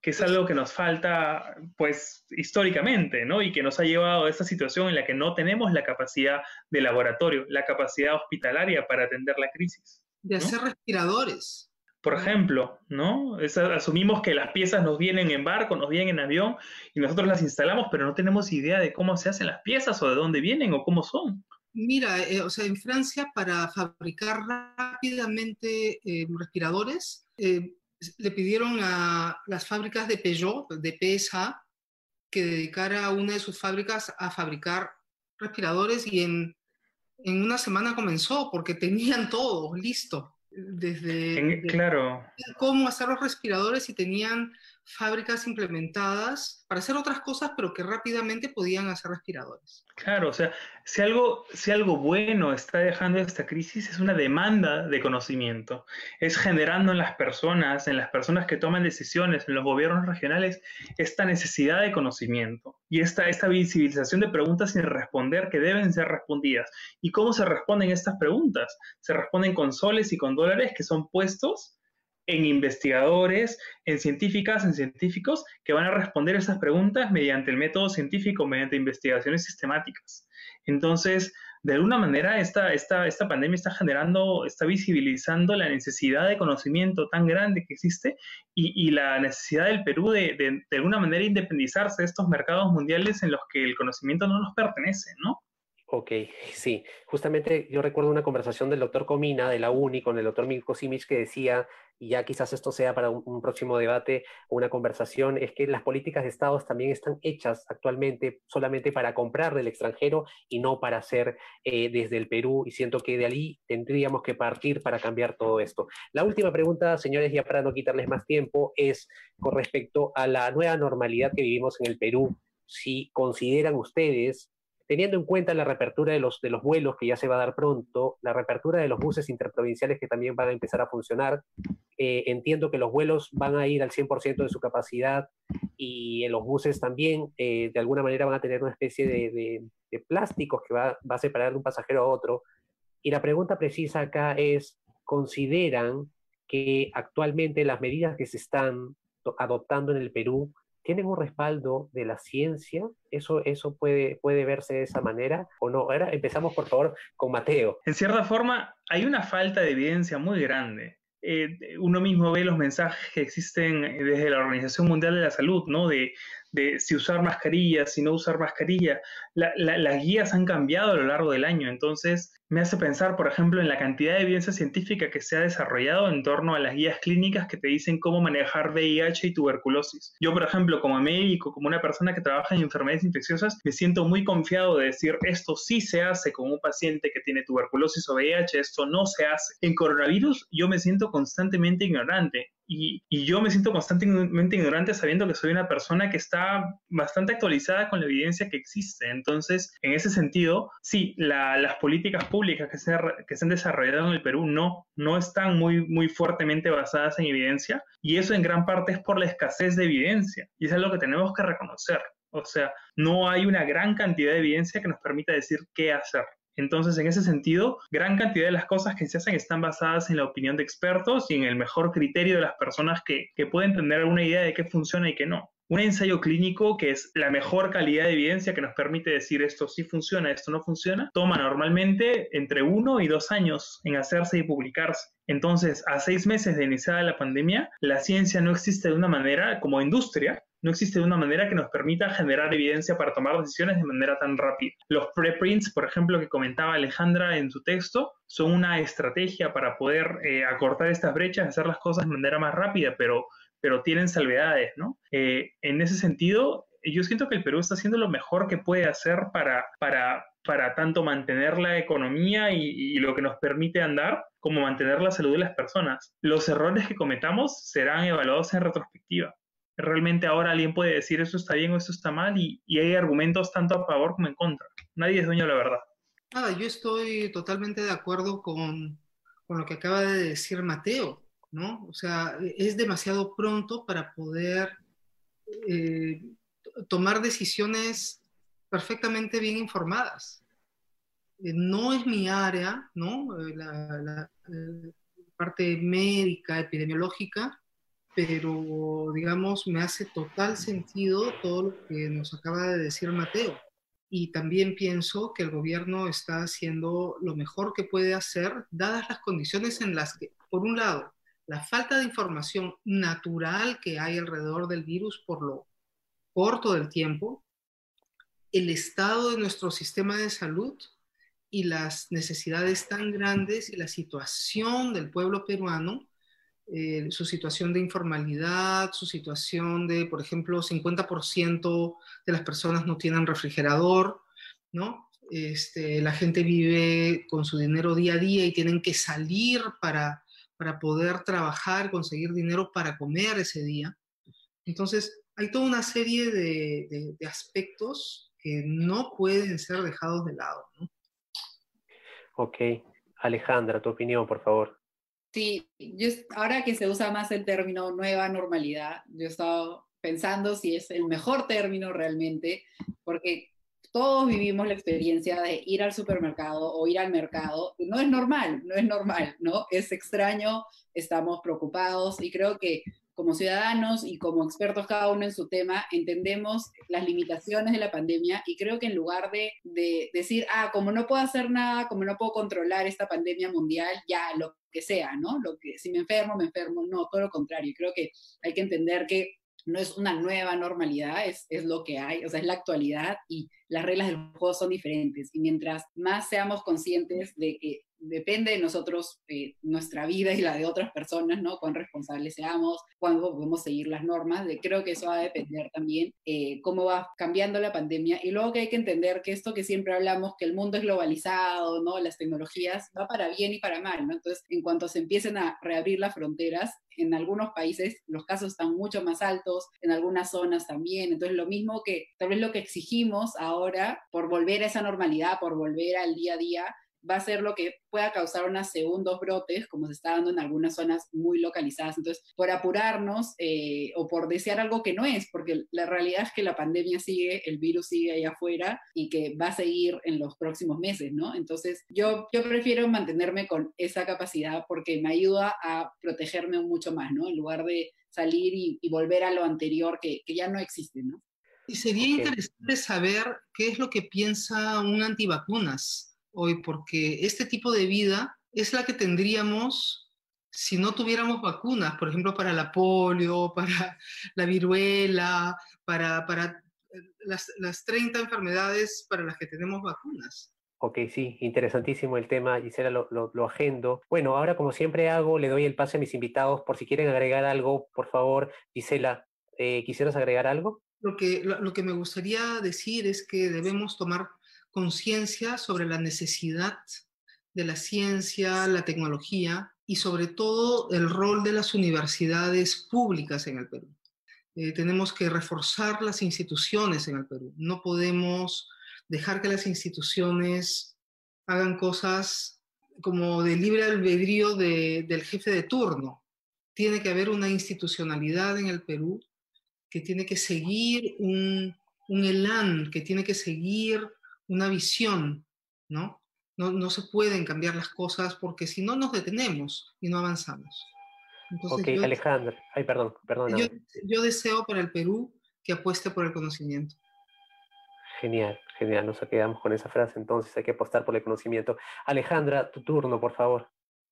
[SPEAKER 3] que es algo que nos falta, pues, históricamente, ¿no? Y que nos ha llevado a esta situación en la que no tenemos la capacidad de laboratorio, la capacidad hospitalaria para atender la crisis.
[SPEAKER 2] De hacer respiradores
[SPEAKER 3] por ejemplo, ¿no? asumimos que las piezas nos vienen en barco, nos vienen en avión y nosotros las instalamos, pero no tenemos idea de cómo se hacen las piezas o de dónde vienen o cómo son.
[SPEAKER 2] Mira, eh, o sea, en Francia para fabricar rápidamente eh, respiradores, eh, le pidieron a las fábricas de Peugeot, de PSA, que dedicara una de sus fábricas a fabricar respiradores y en, en una semana comenzó porque tenían todo listo desde,
[SPEAKER 3] claro.
[SPEAKER 2] cómo hacer los respiradores y tenían fábricas implementadas para hacer otras cosas, pero que rápidamente podían hacer respiradores.
[SPEAKER 3] Claro, o sea, si algo, si algo bueno está dejando esta crisis es una demanda de conocimiento, es generando en las personas, en las personas que toman decisiones, en los gobiernos regionales, esta necesidad de conocimiento y esta, esta visibilización de preguntas sin responder que deben ser respondidas. ¿Y cómo se responden estas preguntas? Se responden con soles y con dólares que son puestos en investigadores, en científicas, en científicos que van a responder esas preguntas mediante el método científico, mediante investigaciones sistemáticas. Entonces, de alguna manera, esta, esta, esta pandemia está generando, está visibilizando la necesidad de conocimiento tan grande que existe y, la necesidad del Perú de, de, de alguna manera independizarse de estos mercados mundiales en los que el conocimiento no nos pertenece, ¿no?
[SPEAKER 1] Ok, sí. Justamente yo recuerdo una conversación del doctor Comina de la UNI con el doctor Milko Simic que decía, y ya quizás esto sea para un, próximo debate o una conversación, es que las políticas de Estados también están hechas actualmente solamente para comprar del extranjero y no para hacer eh, desde el Perú. Y siento que de ahí tendríamos que partir para cambiar todo esto. La última pregunta, señores, ya para no quitarles más tiempo, es con respecto a la nueva normalidad que vivimos en el Perú. Si consideran ustedes teniendo en cuenta la reapertura de los, de los vuelos que ya se va a dar pronto, la reapertura de los buses interprovinciales que también van a empezar a funcionar, eh, entiendo que los vuelos van a ir al 100% de su capacidad y en los buses también eh, de alguna manera van a tener una especie de, de, plásticos que va, va, a separar de un pasajero a otro. Y la pregunta precisa acá es, ¿consideran que actualmente las medidas que se están adoptando en el Perú tienen un respaldo de la ciencia, eso, eso puede, puede verse de esa manera o no. Ahora empezamos por favor con Mateo.
[SPEAKER 3] En cierta forma, hay una falta de evidencia muy grande. Eh, uno mismo ve los mensajes que existen desde la Organización Mundial de la Salud, ¿no? De, de si usar mascarilla, si no usar mascarilla. las guías han cambiado a lo largo del año, entonces me hace pensar, por ejemplo, en la cantidad de evidencia científica que se ha desarrollado en torno a las guías clínicas que te dicen cómo manejar VIH y tuberculosis. Yo, por ejemplo, como médico, como una persona que trabaja en enfermedades infecciosas, me siento muy confiado de decir esto sí se hace con un paciente que tiene tuberculosis o VIH, esto no se hace. En coronavirus yo me siento constantemente ignorante y, yo me siento constantemente ignorante sabiendo que soy una persona que está bastante actualizada con la evidencia que existe. Entonces, en ese sentido, sí, las políticas públicas que se, que se han desarrollado en el Perú no, no están muy, muy fuertemente basadas en evidencia y eso en gran parte es por la escasez de evidencia y es algo que tenemos que reconocer. O sea, no hay una gran cantidad de evidencia que nos permita decir qué hacer. Entonces, en ese sentido, gran cantidad de las cosas que se hacen están basadas en la opinión de expertos y en el mejor criterio de las personas que, pueden tener alguna idea de qué funciona y qué no. Un ensayo clínico, que es la mejor calidad de evidencia que nos permite decir esto sí funciona, esto no funciona, toma normalmente entre uno y dos años en hacerse y publicarse. Entonces, a seis meses de iniciada la pandemia, la ciencia no existe de una manera como industria, no existe de una manera que nos permita generar evidencia para tomar decisiones de manera tan rápida. Los preprints, por ejemplo, que comentaba Alejandra en su texto, son una estrategia para poder eh, acortar estas brechas, hacer las cosas de manera más rápida, pero, pero tienen salvedades, ¿no? Eh, en ese sentido, yo siento que el Perú está haciendo lo mejor que puede hacer para, para, para tanto mantener la economía y, lo que nos permite andar, como mantener la salud de las personas. Los errores que cometamos serán evaluados en retrospectiva realmente ahora alguien puede decir eso está bien o eso está mal y, hay argumentos tanto a favor como en contra. Nadie es dueño de la verdad.
[SPEAKER 2] Nada, yo estoy totalmente de acuerdo con, con lo que acaba de decir Mateo, ¿no? O sea, es demasiado pronto para poder eh, tomar decisiones perfectamente bien informadas. Eh, no es mi área, ¿no? Eh, la, la parte médica, epidemiológica, pero digamos, me hace total sentido todo lo que nos acaba de decir Mateo. Y también pienso que el gobierno está haciendo lo mejor que puede hacer, dadas las condiciones en las que, por un lado, la falta de información natural que hay alrededor del virus por lo corto del tiempo, el estado de nuestro sistema de salud y las necesidades tan grandes y la situación del pueblo peruano eh, su situación de informalidad, su situación de, por ejemplo, 50% de las personas no tienen refrigerador, ¿no? Este, la gente vive con su dinero día a día y tienen que salir para, para poder trabajar, conseguir dinero para comer ese día. Entonces, hay toda una serie de, de, aspectos que no pueden ser dejados de lado. ¿no?
[SPEAKER 1] Ok. Alejandra, tu opinión, por favor.
[SPEAKER 4] Sí, yo, ahora que se usa más el término nueva normalidad, yo he estado pensando si es el mejor término realmente, porque todos vivimos la experiencia de ir al supermercado o ir al mercado. No es normal, no es normal, ¿no? Es extraño, estamos preocupados y creo que como ciudadanos y como expertos cada uno en su tema, entendemos las limitaciones de la pandemia y creo que en lugar de, de, decir, ah, como no puedo hacer nada, como no puedo controlar esta pandemia mundial, ya lo que sea, ¿no? Lo que, si me enfermo, me enfermo, no, todo lo contrario. Creo que hay que entender que no es una nueva normalidad, es, es lo que hay, o sea, es la actualidad y las reglas del juego son diferentes. Y mientras más seamos conscientes de que depende de nosotros, eh, nuestra vida y la de otras personas, ¿no? Cuán responsables seamos, cuándo podemos seguir las normas. De, creo que eso va a depender también eh, cómo va cambiando la pandemia. Y luego que hay que entender que esto que siempre hablamos, que el mundo es globalizado, ¿no? Las tecnologías, va para bien y para mal, ¿no? Entonces, en cuanto se empiecen a reabrir las fronteras, en algunos países los casos están mucho más altos, en algunas zonas también. Entonces, lo mismo que tal vez lo que exigimos ahora por volver a esa normalidad, por volver al día a día, va a ser lo que pueda causar unos segundos brotes, como se está dando en algunas zonas muy localizadas. Entonces, por apurarnos eh, o por desear algo que no es, porque la realidad es que la pandemia sigue, el virus sigue ahí afuera y que va a seguir en los próximos meses, ¿no? Entonces, yo, yo prefiero mantenerme con esa capacidad porque me ayuda a protegerme mucho más, ¿no? En lugar de salir y, volver a lo anterior que, que ya no existe, ¿no?
[SPEAKER 2] Y sería interesante saber qué es lo que piensa un antivacunas hoy, porque este tipo de vida es la que tendríamos si no tuviéramos vacunas, por ejemplo, para la polio, [LAUGHS] para la viruela, para, para eh, las, las 30 enfermedades para las que tenemos vacunas.
[SPEAKER 1] Ok, sí, interesantísimo el tema, Gisela, lo, lo, agendo. Bueno, ahora como siempre hago, le doy el pase a mis invitados por si quieren agregar algo, por favor, Gisela, eh, ¿quisieras agregar algo?
[SPEAKER 2] Lo que, lo, que me gustaría decir es que debemos tomar conciencia sobre la necesidad de la ciencia, la tecnología y sobre todo el rol de las universidades públicas en el Perú. Eh, tenemos que reforzar las instituciones en el Perú. No podemos dejar que las instituciones hagan cosas como de libre albedrío del jefe de turno. Tiene que haber una institucionalidad en el Perú que tiene que seguir un, un elan, que tiene que seguir una visión, ¿no? ¿no? No se pueden cambiar las cosas porque si no nos detenemos y no avanzamos.
[SPEAKER 1] ok, Alejandro. Ay, perdón, perdón.
[SPEAKER 2] Yo, yo deseo para el Perú que apueste por el conocimiento.
[SPEAKER 1] Genial, genial, nos quedamos con esa frase, entonces hay que apostar por el conocimiento. Alejandra, tu turno, por favor.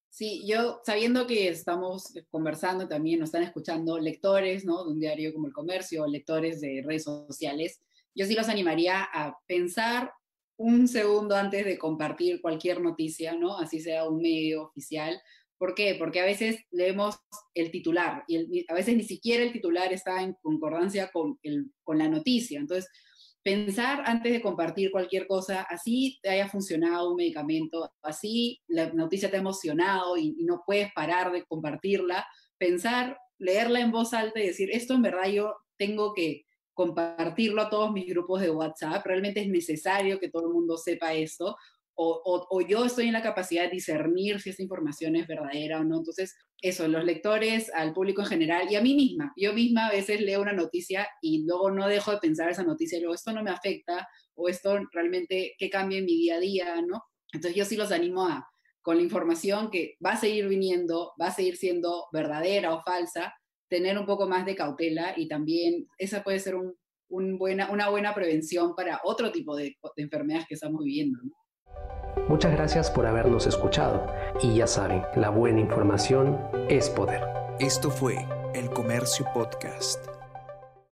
[SPEAKER 4] Sí, yo sabiendo que estamos conversando también, nos están escuchando lectores, ¿no? De un diario como El Comercio, lectores de redes sociales, yo sí los animaría a pensar un segundo antes de compartir cualquier noticia, ¿no? Así sea un medio oficial. ¿Por qué? Porque a veces leemos el titular y a veces ni siquiera el titular está en concordancia con, con la noticia. Entonces, pensar antes de compartir cualquier cosa, así te haya funcionado un medicamento, así la noticia te ha emocionado y, no puedes parar de compartirla, pensar, leerla en voz alta y decir, esto en verdad yo tengo que compartirlo a todos mis grupos de WhatsApp, realmente es necesario que todo el mundo sepa esto, o, yo estoy en la capacidad de discernir si esa información es verdadera o no. Entonces, eso, los lectores, al público en general y a mí misma. Yo misma a veces leo una noticia y luego no dejo de pensar esa noticia y luego esto no me afecta o esto realmente, ¿qué cambia en mi día a día? ¿no? Entonces yo sí los animo a, con la información que va a seguir viniendo, va a seguir siendo verdadera o falsa, tener un poco más de cautela y también esa puede ser un, buena, una buena prevención para otro tipo de, de enfermedades que estamos viviendo. ¿no?
[SPEAKER 1] Muchas gracias por habernos escuchado y ya saben, la buena información es poder.
[SPEAKER 5] Esto fue El Comercio Podcast.